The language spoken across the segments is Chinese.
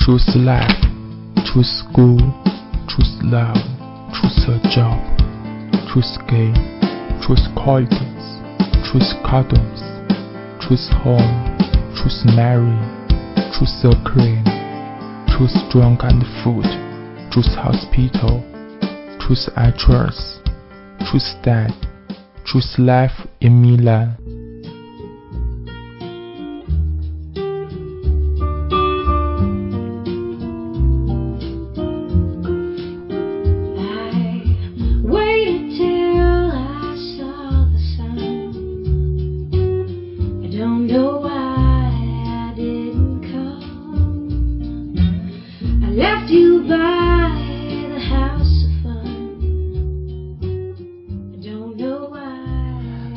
choose life, choose school, choose love, choose a job, choose game, choose colleges, choose customs, choose home, choose marry, choose a cream, choose drunk and food, choose hospital, choose actress, choose dad, choose life in Milan.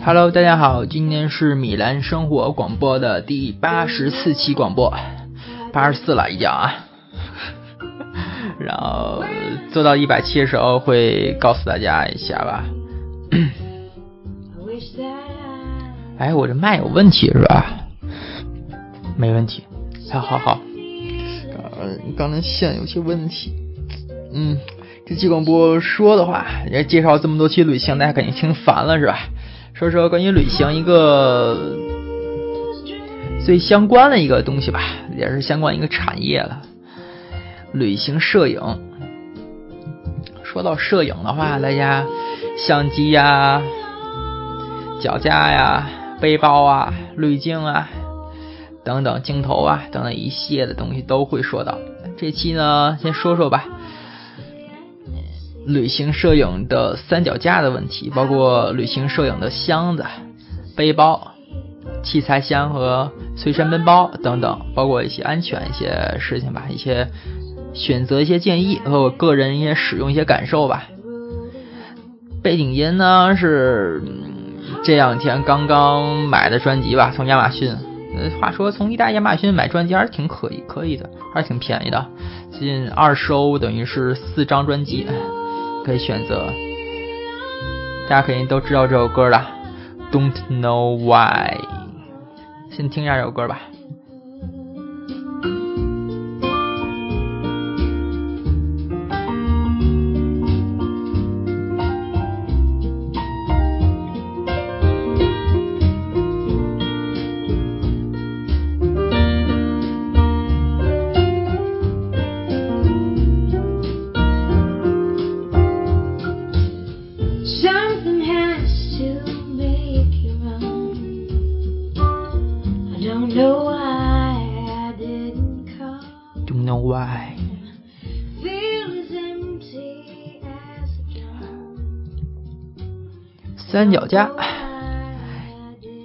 大家好，今天是米兰生活广播的第八十四期广播，八十四了已经啊。然后做到一百期的时候会告诉大家一下吧。哎，我这麦有问题是吧？没问题，好好好。刚刚才线有些问题。嗯，这期广播说的话，也介绍这么多期旅行，大家肯定听烦了是吧？说说关于旅行一个最相关的一个东西吧，也是相关一个产业了。旅行摄影，说到摄影的话，大家相机呀、脚架呀、背包啊、滤镜啊等等镜头啊等等一系列的东西都会说到。这期呢，先说说吧。旅行摄影的三脚架的问题，包括旅行摄影的箱子、背包、器材箱和随身背包等等，包括一些安全一些事情吧，一些选择一些建议和我个人一些使用一些感受吧。背景音呢是这两天刚刚买的专辑吧，从亚马逊。呃，话说从意大利亚马逊买专辑还是挺可以，可以的，还是挺便宜的，近二十欧等于是四张专辑。可以选择，大家肯定都知道这首歌了，Don't know why，先听一下这首歌吧。三脚架，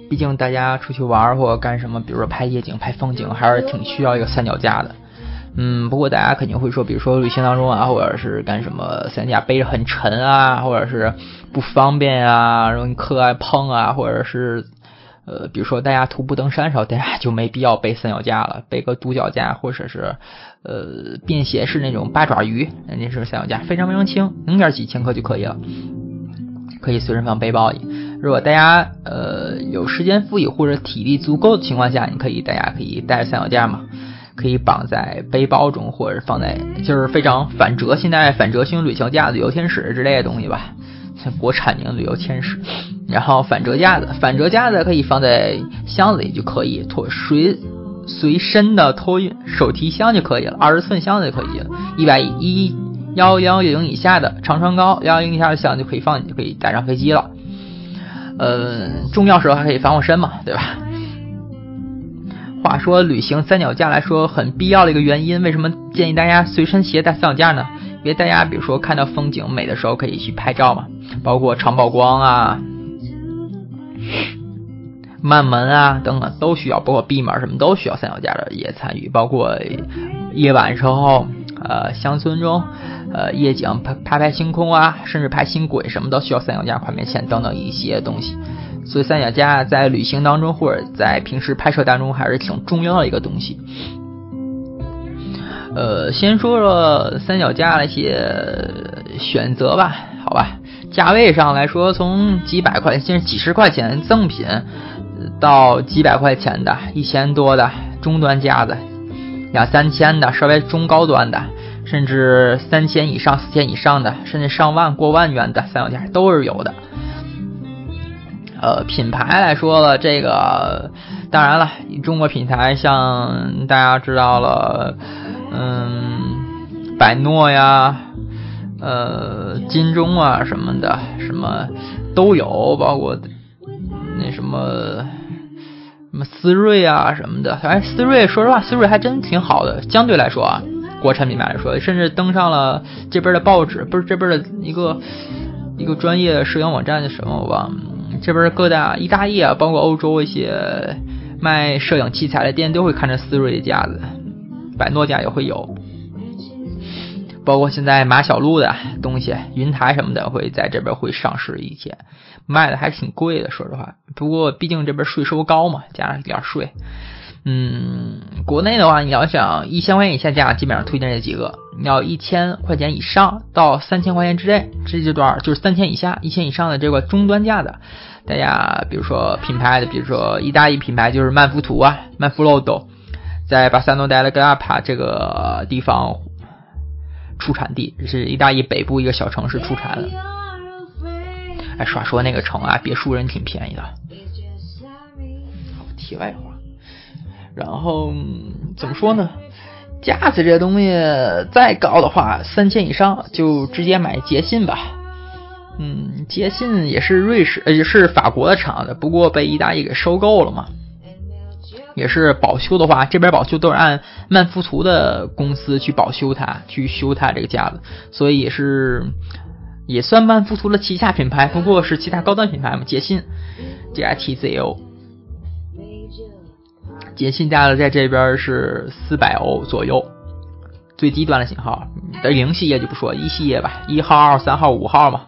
毕竟大家出去玩或者干什么，比如说拍夜景、拍风景，还是挺需要一个三脚架的。嗯，不过大家肯定会说，比如说旅行当中啊，或者是干什么，三脚架背着很沉啊，或者是不方便啊，容易磕啊碰啊，或者是呃，比如说大家徒步登山时候，大家就没必要背三脚架了，背个独脚架或者是呃便携式那种八爪鱼，那是三脚架，非常非常轻，零点几千克就可以了。可以随身放背包里。如果大家呃有时间富裕或者体力足够的情况下，你可以大家可以带三脚架嘛，可以绑在背包中，或者放在就是非常反折现在反折型旅行架、旅游天使之类的东西吧，像 国产名旅游天使。然后反折架子，反折架子可以放在箱子里就可以，托随随身的托运手提箱就可以了，二十寸箱子就可以了，一百一。幺幺零以下的长穿高，幺幺零以下的箱就可以放，就可以带上飞机了。呃，重要时候还可以防我身嘛，对吧？话说旅行三脚架来说很必要的一个原因，为什么建议大家随身携带三脚架呢？因为大家比如说看到风景美的时候可以去拍照嘛，包括长曝光啊、慢门啊等等都需要，包括闭门什么都需要三脚架的也参与，包括夜晚时候。呃，乡村中，呃，夜景拍拍拍星空啊，甚至拍星轨，什么都需要三脚架、快门线等等一些东西。所以三脚架在旅行当中或者在平时拍摄当中还是挺重要的一个东西。呃，先说说三脚架的一些选择吧，好吧，价位上来说，从几百块钱、几十块钱赠品，到几百块钱的、一千多的终端架子。两三千的，稍微中高端的，甚至三千以上、四千以上的，甚至上万、过万元的三脚架都是有的。呃，品牌来说了，这个当然了，中国品牌像大家知道了，嗯，百诺呀，呃，金钟啊什么的，什么都有，包括那什么什么思锐啊什么的。哎，思锐，说实话，思锐还真挺好的，相对来说啊，国产品牌来说，甚至登上了这边的报纸，不是这边的一个一个专业摄影网站的什么我忘了。这边各大意大利啊，包括欧洲一些卖摄影器材的店都会看着思锐的架子，百诺家也会有，包括现在马小璐的东西，云台什么的会在这边会上市一些，卖的还挺贵的，说实话。不过毕竟这边税收高嘛，加上点税。嗯，国内的话，你要想一千块钱以下价，基本上推荐这几个；你要一千块钱以上到三千块钱之内，这阶段就是三千以下、一千以上的这个中端价的。大家比如说品牌的，比如说意大利品牌就是曼福图啊，曼福洛斗，在巴塞诺戴勒格拉帕这个地方出产地，是意大利北部一个小城市出产的。哎，耍说那个城啊，别墅人挺便宜的。好题外话。然后怎么说呢？架子这东西再高的话，三千以上就直接买捷信吧。嗯，捷信也是瑞士，呃，是法国的厂的，不过被意大利给收购了嘛。也是保修的话，这边保修都是按曼福图的公司去保修它，去修它这个架子，所以也是也算曼福图的旗下品牌，不过是其他高端品牌嘛。捷信 G I T Z O。捷信架子在这边是四百欧左右，最低端的型号。的零系列就不说，一系列吧，一号、二、三号、五号嘛。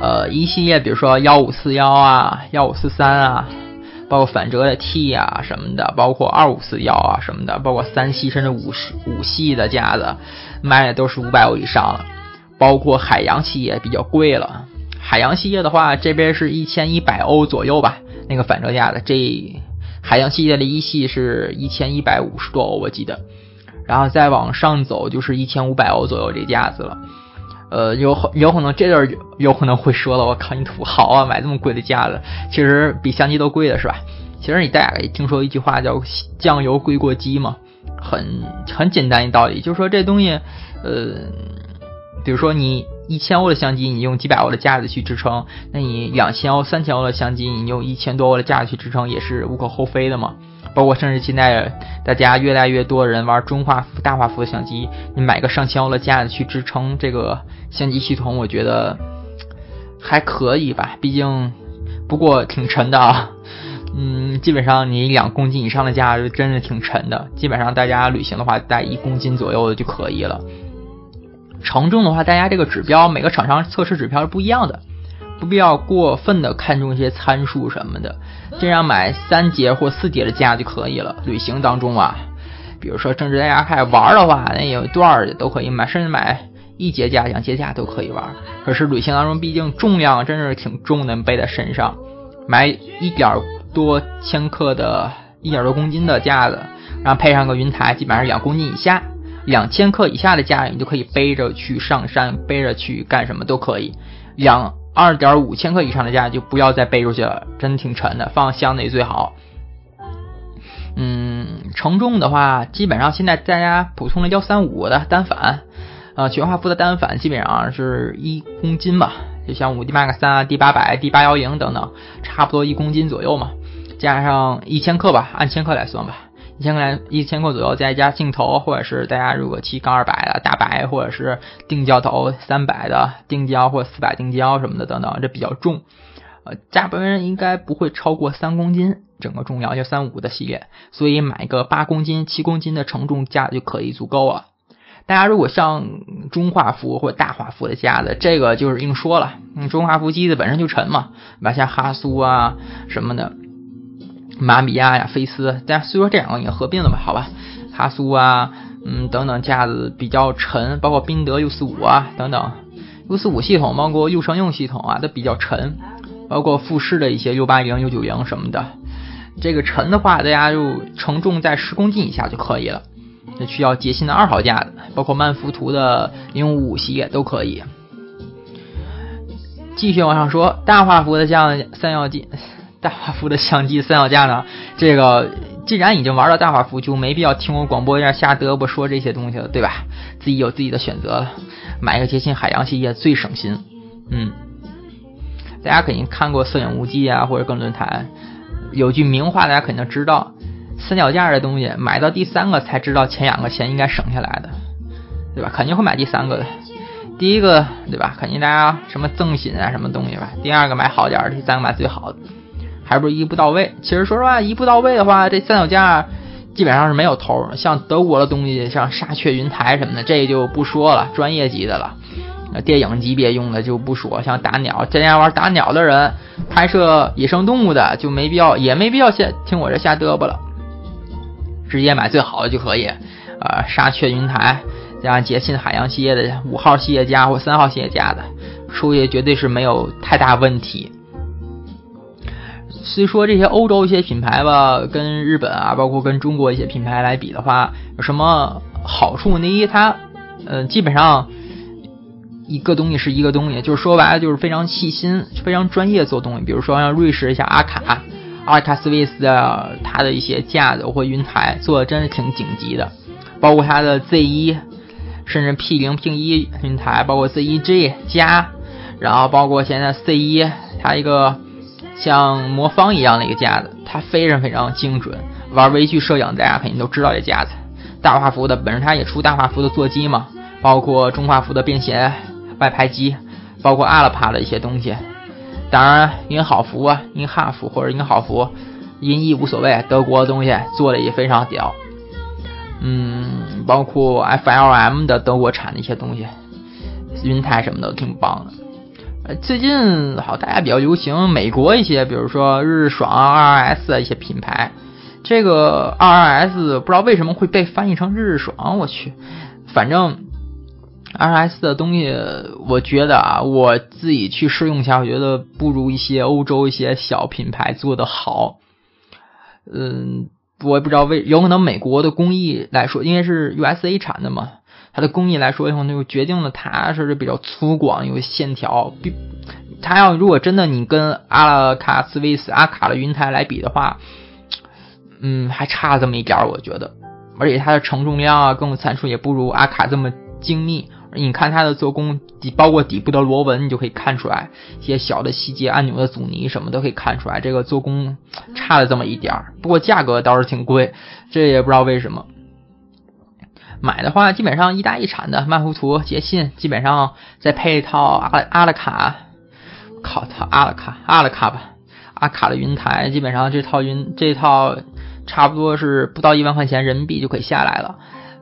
呃，一系列比如说幺五四幺啊，幺五四三啊，包括反折的 T 啊什么的，包括二五四幺啊什么的，包括三系甚至五十五系的架子，卖的都是五百欧以上了。包括海洋系也比较贵了，海洋系列的话，这边是一千一百欧左右吧。那个反折架的，这海洋系列的一系是一千一百五十多欧，我记得，然后再往上走就是一千五百欧左右这架子了。呃，有有可能这段有可能会说了，我靠，你土豪啊，买这么贵的架子，其实比相机都贵的是吧？其实你大家也听说一句话叫酱油贵过鸡嘛，很很简单一道理，就是说这东西，呃，比如说你。一千欧的相机，你用几百欧的架子去支撑，那你两千欧、三千欧的相机，你用一千多欧的架子去支撑，也是无可厚非的嘛。包括甚至现在大家越来越多人玩中画幅、大画幅的相机，你买个上千欧的架子去支撑这个相机系统，我觉得 还可以吧。毕竟，不过挺沉的啊。嗯，基本上你两公斤以上的架子真的挺沉的。基本上大家旅行的话，带一公斤左右的就可以了。承重的话，大家这个指标每个厂商测试指标是不一样的，不必要过分的看重一些参数什么的，这样买三节或四节的架就可以了。旅行当中啊，比如说甚至大家开始玩的话，那有段的都可以买，甚至买一节架、两节架都可以玩。可是旅行当中，毕竟重量真是挺重的，背在身上，买一点多千克的、一点多公斤的架子，然后配上个云台，基本上两公斤以下。两千克以下的架，你就可以背着去上山，背着去干什么都可以。两二点五千克以上的架就不要再背出去了，真的挺沉的，放箱内最好。嗯，承重的话，基本上现在大家普通的幺三五的单反，呃，全画幅的单反基本上是一公斤吧，就像五 D Mark 三啊、D 八百、D 八幺零等等，差不多一公斤左右嘛，加上一千克吧，按千克来算吧。一千块一千块左右，再加镜头，或者是大家如果骑杠二百的大白，或者是定焦头三百的定焦或四百定焦什么的等等，这比较重，呃，大部分人应该不会超过三公斤，整个重量就三五的系列，所以买个八公斤、七公斤的承重架就可以足够了。大家如果像中画幅或大画幅的架子，这个就是硬说了，嗯，中画幅机子本身就沉嘛，买像哈苏啊什么的。马米亚呀，菲斯，但虽说这两个也合并了吧，好吧，哈苏啊，嗯，等等架子比较沉，包括宾得 U 四五啊，等等 U 四五系统，包括 U 乘用系统啊，都比较沉，包括富士的一些 U 八零、U 九零什么的，这个沉的话，大家就承重在十公斤以下就可以了。那需要捷信的二号架子，包括曼福图的零五五系列都可以。继续往上说，大画幅的像三脚机，大画幅的相机三脚架呢？这个既然已经玩到大画幅，就没必要听我广播一下瞎嘚啵说这些东西了，对吧？自己有自己的选择了，买个捷信海洋系列最省心。嗯，大家肯定看过摄影无忌啊，或者跟论坛，有句名话大家肯定知道。三脚架的东西买到第三个才知道前两个钱应该省下来的，对吧？肯定会买第三个的。第一个对吧？肯定大家什么赠品啊什么东西吧。第二个买好点儿，第三个买最好的，还不是一步到位。其实说实话，一步到位的话，这三脚架基本上是没有头。像德国的东西，像沙雀云台什么的，这就不说了，专业级的了。电影级别用的就不说，像打鸟，这样玩打鸟的人，拍摄野生动物的就没必要，也没必要先听我这瞎嘚啵了。直接买最好的就可以，呃，沙雀云台加上捷信海洋系列的五号系列架或三号系列架的，出去绝对是没有太大问题。虽说这些欧洲一些品牌吧，跟日本啊，包括跟中国一些品牌来比的话，有什么好处？第一，它，呃，基本上一个东西是一个东西，就是说白了就是非常细心、非常专业做东西。比如说像瑞士一下阿卡。阿卡斯维斯的它的一些架子或云台做的真是挺顶级的，包括它的 Z 一，甚至 P 零 P 一云台，包括 Z 一 G 加，然后包括现在 C 一，它一个像魔方一样的一个架子，它非常非常精准。玩微距摄影大家肯定都知道这架子。大画幅的本身它也出大画幅的座机嘛，包括中画幅的便携外拍机，包括阿拉帕的一些东西。当然，因好福啊，因哈福或者因好福，音译无所谓。德国的东西做的也非常屌，嗯，包括 FLM 的德国产的一些东西，云台什么的挺棒的。最近好大家比较流行美国一些，比如说日爽、2RS 一些品牌。这个 2RS 不知道为什么会被翻译成日爽，我去，反正。R S 的东西，我觉得啊，我自己去试用一下，我觉得不如一些欧洲一些小品牌做的好。嗯，我也不知道为，有可能美国的工艺来说，因为是 U S A 产的嘛，它的工艺来说以后，就决定了它是比较粗犷，有线条。比它要如果真的你跟阿拉卡斯威斯阿卡的云台来比的话，嗯，还差这么一点，我觉得。而且它的承重量啊，各种参数也不如阿卡这么精密。你看它的做工底，包括底部的螺纹，你就可以看出来一些小的细节，按钮的阻尼什么都可以看出来，这个做工差了这么一点儿。不过价格倒是挺贵，这也不知道为什么。买的话，基本上一大一产的曼福图、捷信，基本上再配一套阿阿拉卡，靠，套阿拉卡阿拉卡吧，阿卡的云台，基本上这套云这套差不多是不到一万块钱人民币就可以下来了。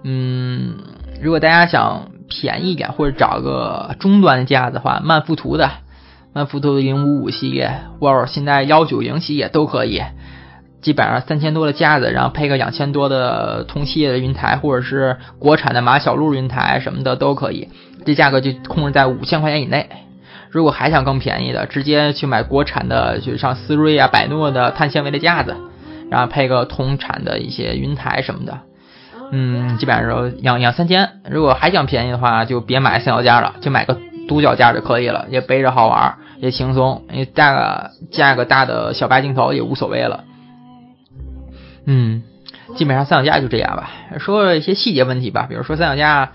嗯，如果大家想。便宜一点，或者找个中端的架子的话，曼福图的曼福图的零五五系列，或者现在幺九零系列都可以。基本上三千多的架子，然后配个两千多的同系列的云台，或者是国产的马小璐云台什么的都可以。这价格就控制在五千块钱以内。如果还想更便宜的，直接去买国产的，就像思锐啊、百诺的碳纤维的架子，然后配个同产的一些云台什么的。嗯，基本上说两两三千，如果还想便宜的话，就别买三脚架了，就买个独脚架就可以了，也背着好玩，也轻松，你带个架个大的小白镜头也无所谓了。嗯，基本上三脚架就这样吧。说一些细节问题吧，比如说三脚架，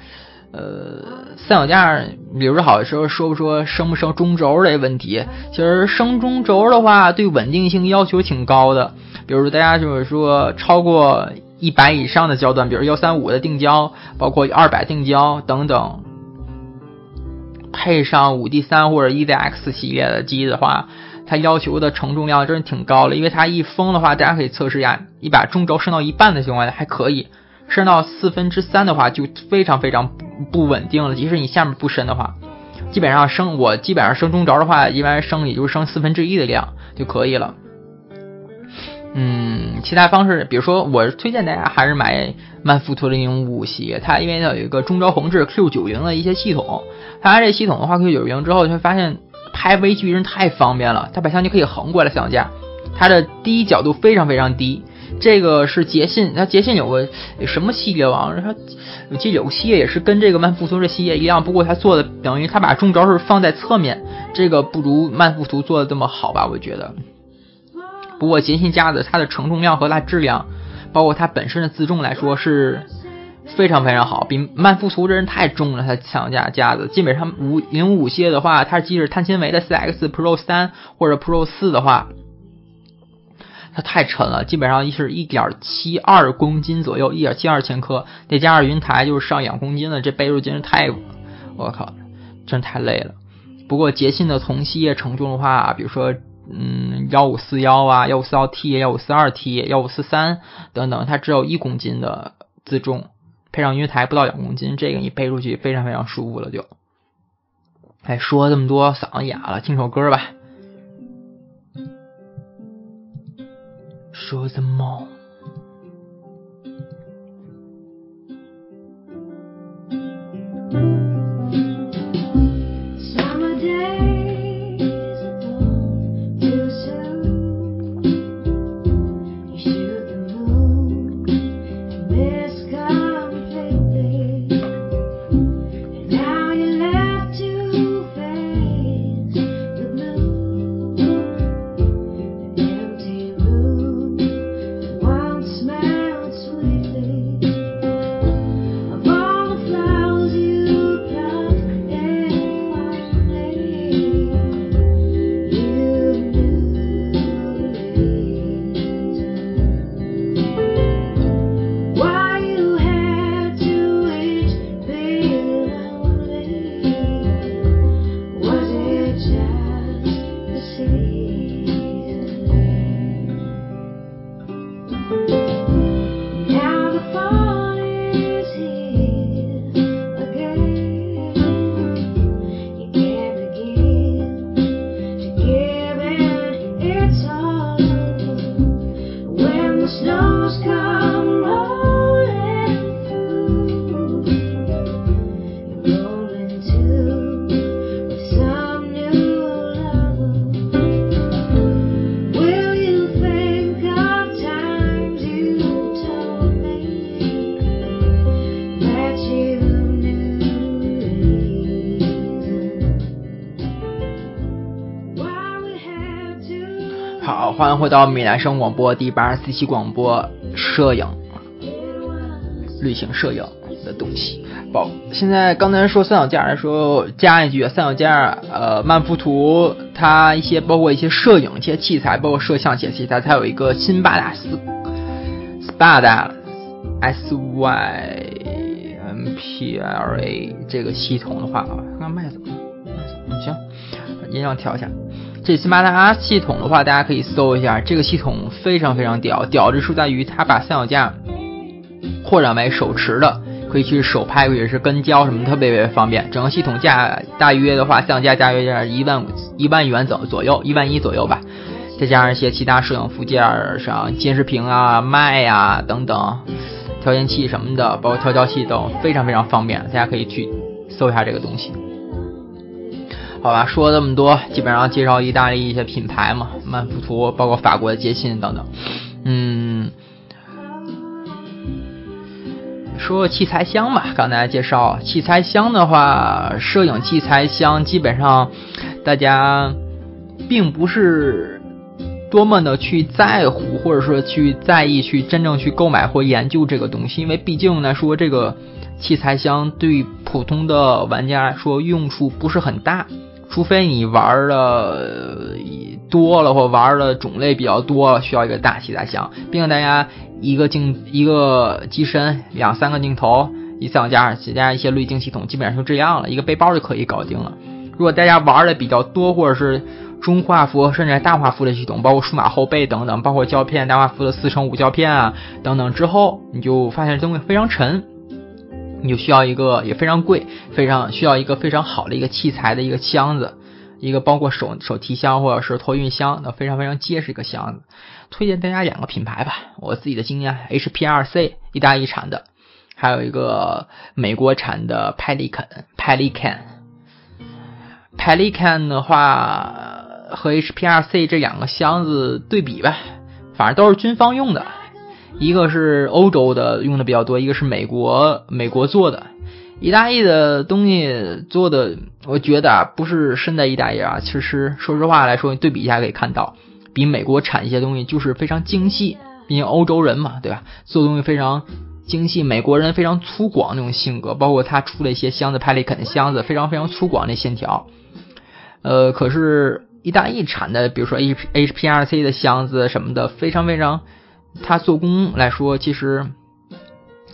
呃，三脚架，比如说好的时候说不说升不升中轴这问题，其实升中轴的话，对稳定性要求挺高的，比如大家就是说超过。一百以上的焦段，比如幺三五的定焦，包括二百定焦等等，配上五 D 三或者 EZX 系列的机的话，它要求的承重量真是挺高的。因为它一封的话，大家可以测试一下，你把中轴升到一半的情况下还可以，升到四分之三的话就非常非常不稳定了。即使你下面不伸的话，基本上升我基本上升中轴的话，一般升也就是升四分之一的量就可以了。嗯，其他方式，比如说，我推荐大家还是买曼福图零五系，它因为它有一个中轴横置 Q 九零的一些系统，它这系统的话，Q 九零之后就会发现拍微距真太方便了，它把相机可以横过来相架，它的第一角度非常非常低。这个是捷信，它捷信有个什么系列网？它我记得有个系列也是跟这个曼富图这系列一样，不过它做的等于它把中轴是放在侧面，这个不如曼富图做的这么好吧？我觉得。不过捷信家的它的承重量和它质量，包括它本身的自重来说是非常非常好，比曼富图这人太重了。它三脚架子基本上五零五系列的话，它即使碳纤维的四 X Pro 三或者 Pro 四的话。它太沉了，基本上是一点七二公斤左右，一点七二千克，再加上云台就是上两公斤了，这背入真是太，我靠，真太累了。不过捷信的同系列承重的话，比如说，嗯，幺五四幺啊，幺五四幺 T，幺五四二 T，幺五四三等等，它只有一公斤的自重，配上云台不到两公斤，这个你背出去非常非常舒服了就。哎，说这么多，嗓子哑了，听首歌吧。说的梦。回到米兰声广播第八十四期广播，摄影，旅行摄影的东西。不，现在刚才说三脚架的时候，加一句，三脚架，呃，曼福图它一些包括一些摄影一些器材，包括摄像一些器材，它有一个新巴达斯，Spada S Y M P L A 这个系统的话，看麦怎么，行，音量调一下。这喜马拉雅系统的话，大家可以搜一下，这个系统非常非常屌，屌之处在于它把三脚架扩展为手持的，可以去手拍，或者是跟焦什么特别特别方便。整个系统价大约的话，三脚架大约在一万一万元左左右，一万一左右吧。再加上一些其他摄影附件，像监视屏啊、麦呀等等，调节器什么的，包括调焦器都非常非常方便，大家可以去搜一下这个东西。好吧，说这么多，基本上介绍意大利一些品牌嘛，曼福图，包括法国的捷信等等。嗯，说器材箱吧，刚才介绍器材箱的话，摄影器材箱基本上大家并不是多么的去在乎，或者说去在意，去真正去购买或研究这个东西，因为毕竟来说，这个器材箱对普通的玩家来说用处不是很大。除非你玩的多了，或玩的种类比较多，需要一个大器材箱。毕竟大家一个镜一个机身，两三个镜头，一三加加加一些滤镜系统，基本上就这样了，一个背包就可以搞定了。如果大家玩的比较多，或者是中画幅甚至大画幅的系统，包括数码后背等等，包括胶片大画幅的四乘五胶片啊等等之后，你就发现这东西非常沉。你就需要一个也非常贵，非常需要一个非常好的一个器材的一个箱子，一个包括手手提箱或者是托运箱的非常非常结实一个箱子。推荐大家两个品牌吧，我自己的经验，HPRC 意大利产的，还有一个美国产的 Pelican Pelican Pelican 的话，和 HPRC 这两个箱子对比吧，反正都是军方用的，一个是欧洲的用的比较多，一个是美国美国做的。意大利的东西做的，我觉得啊，不是身在意大利啊，其实说实话来说，对比一下可以看到，比美国产一些东西就是非常精细，毕竟欧洲人嘛，对吧？做东西非常精细，美国人非常粗犷那种性格，包括他出了一些箱子，派利肯的箱子，非常非常粗犷那线条。呃，可是意大利产的，比如说 H HPRC 的箱子什么的，非常非常，它做工来说，其实。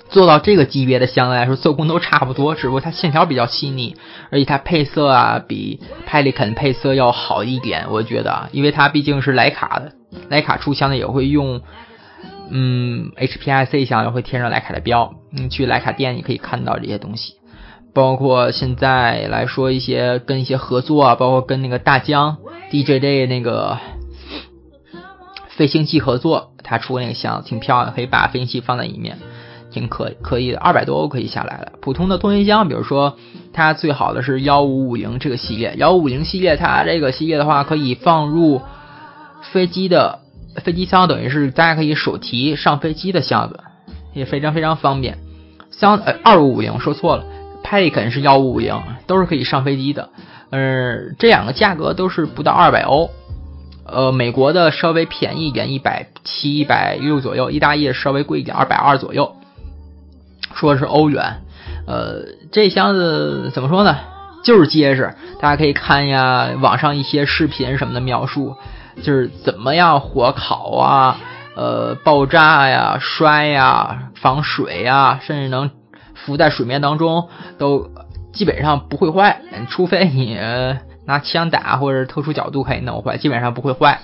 做到这个级别的箱子来说，做工都差不多，只不过它线条比较细腻，而且它配色啊比派利肯配色要好一点，我觉得，因为它毕竟是徕卡的，徕卡出箱的也会用，嗯，HPIC 箱也会贴上徕卡的标，你去徕卡店你可以看到这些东西，包括现在来说一些跟一些合作啊，包括跟那个大疆 DJJ 那个飞行器合作，他出那个箱子挺漂亮，可以把飞行器放在里面。挺可可以的，二百多欧可以下来了。普通的通讯箱，比如说它最好的是幺五五零这个系列，幺五五零系列它这个系列的话可以放入飞机的飞机箱，等于是大家可以手提上飞机的箱子，也非常非常方便。箱呃二五五零说错了，Pelican 是幺五五零，都是可以上飞机的。嗯，这两个价格都是不到二百欧，呃，美国的稍微便宜一点，一百七一百六左右，意大利稍微贵一点，二百二左右。说是欧元，呃，这箱子怎么说呢？就是结实，大家可以看一下网上一些视频什么的描述，就是怎么样火烤啊，呃，爆炸呀、摔呀、防水呀，甚至能浮在水面当中，都基本上不会坏，除非你拿枪打或者特殊角度可以弄坏，基本上不会坏。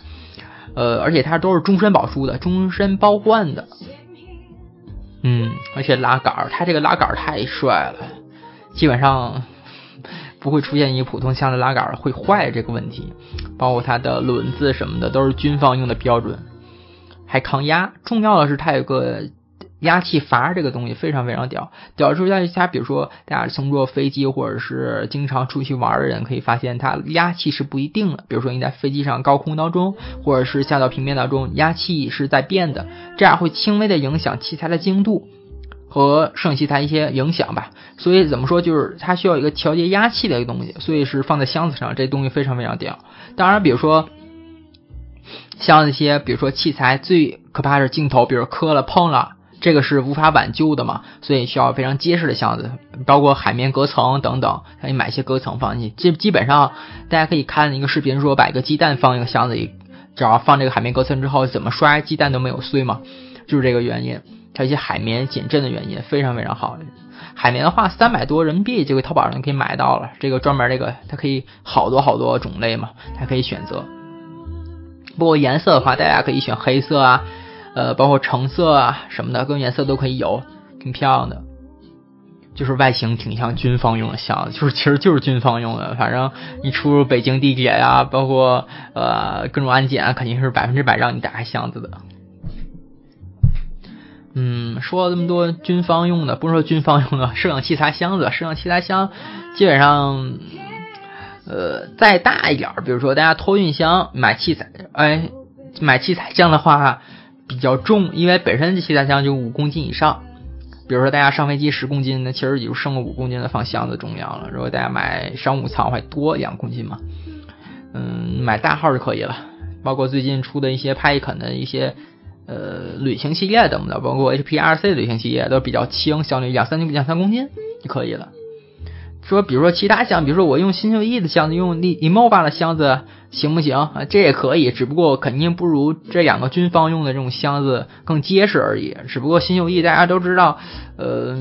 呃，而且它都是终身保输的，终身包换的。嗯，而且拉杆儿，它这个拉杆儿太帅了，基本上不会出现一个普通箱的拉杆儿会坏这个问题。包括它的轮子什么的都是军方用的标准，还抗压。重要的是它有个。压气阀这个东西非常非常屌，屌出在它，比如说大家乘坐飞机或者是经常出去玩的人，可以发现它压气是不一定的。比如说你在飞机上高空当中，或者是下到平面当中，压气是在变的，这样会轻微的影响器材的精度和摄影器材一些影响吧。所以怎么说，就是它需要一个调节压气的一个东西，所以是放在箱子上，这东西非常非常屌。当然，比如说像一些，比如说器材最可怕是镜头，比如磕了碰了。这个是无法挽救的嘛，所以需要非常结实的箱子，包括海绵隔层等等，可以买一些隔层放进去。基基本上大家可以看一个视频，说把一个鸡蛋放一个箱子里，只要放这个海绵隔层之后，怎么摔鸡蛋都没有碎嘛，就是这个原因。它一些海绵减震的原因非常非常好。海绵的话，三百多人民币，这个淘宝上可以买到了。这个专门这个它可以好多好多种类嘛，它可以选择。不过颜色的话，大家可以选黑色啊。呃，包括橙色啊什么的，各种颜色都可以有，挺漂亮的。就是外形挺像军方用的箱子，就是其实就是军方用的。反正你出入北京地铁呀，包括呃各种安检，肯定是百分之百让你打开箱子的。嗯，说了这么多军方用的，不是说军方用的摄影器材箱子，摄影器材箱基本上呃再大一点，比如说大家托运箱买器材，哎，买器材这样的话。比较重，因为本身这器材箱就五公斤以上。比如说大家上飞机十公斤，那其实也就剩个五公斤的放箱子重量了。如果大家买商务舱，会多两公斤嘛。嗯，买大号就可以了。包括最近出的一些派肯的一些呃旅行系列等等，包括 HPRC 旅行系列都比较轻，相当于两三斤两三公斤就可以了。说，比如说其他箱，比如说我用新秀异的箱子，用 Imova 的箱子行不行啊？这也可以，只不过肯定不如这两个军方用的这种箱子更结实而已。只不过新秀异大家都知道，呃，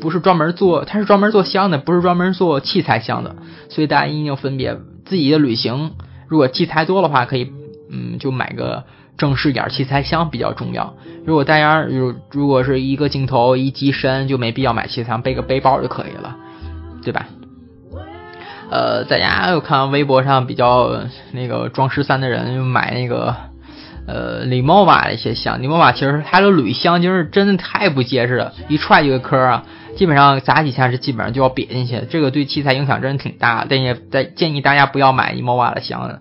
不是专门做，它是专门做箱的，不是专门做器材箱的，所以大家一定要分别自己的旅行。如果器材多的话，可以，嗯，就买个正式点器材箱比较重要。如果大家如如果是一个镜头一机身，就没必要买器材，背个背包就可以了。对吧？呃，大家有看微博上比较那个装十三的人买那个呃李莫瓦的一些箱李莫瓦其实它的铝箱就是真的太不结实了，一踹一个坑啊，基本上砸几下是基本上就要瘪进去，这个对器材影响真的挺大。但也在建议大家不要买李莫瓦的箱，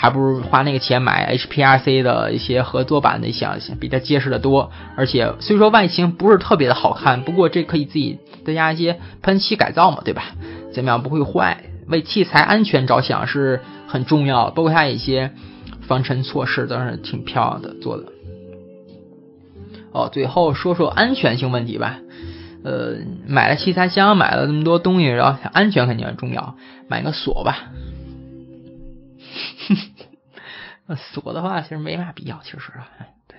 还不如花那个钱买 HPRC 的一些合作版的箱，比它结实的多。而且虽说外形不是特别的好看，不过这可以自己增加一些喷漆改造嘛，对吧？怎么样不会坏？为器材安全着想是很重要，包括它一些。防尘措施都是挺漂亮的做的。哦，最后说说安全性问题吧。呃，买了器材箱，买了那么多东西，然后安全肯定很重要，买个锁吧。锁的话，其实没嘛必要，其实啊，对，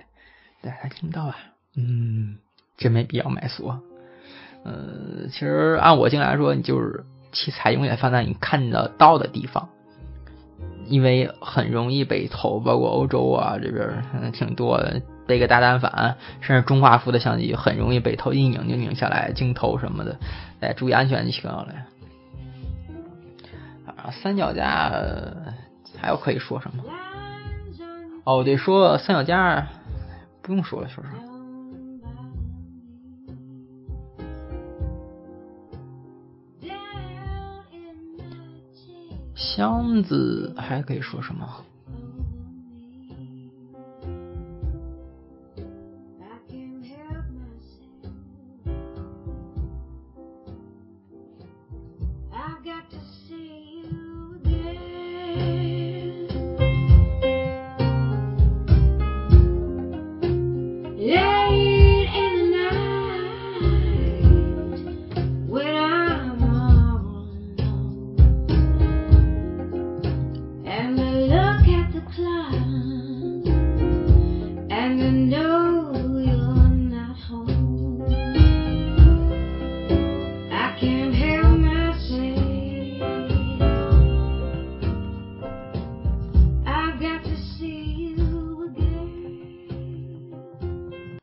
大家听不到吧？嗯，真没必要买锁。呃，其实按我经验来说，你就是器材永远放在你看得到的地方。因为很容易被偷，包括欧洲啊这边挺多的，背个大单反，甚至中画幅的相机很容易被偷，一拧就拧下来，镜头什么的，哎，注意安全就行了。啊，三脚架还有可以说什么？哦，对，说三脚架不用说了，说说。箱子还可以说什么？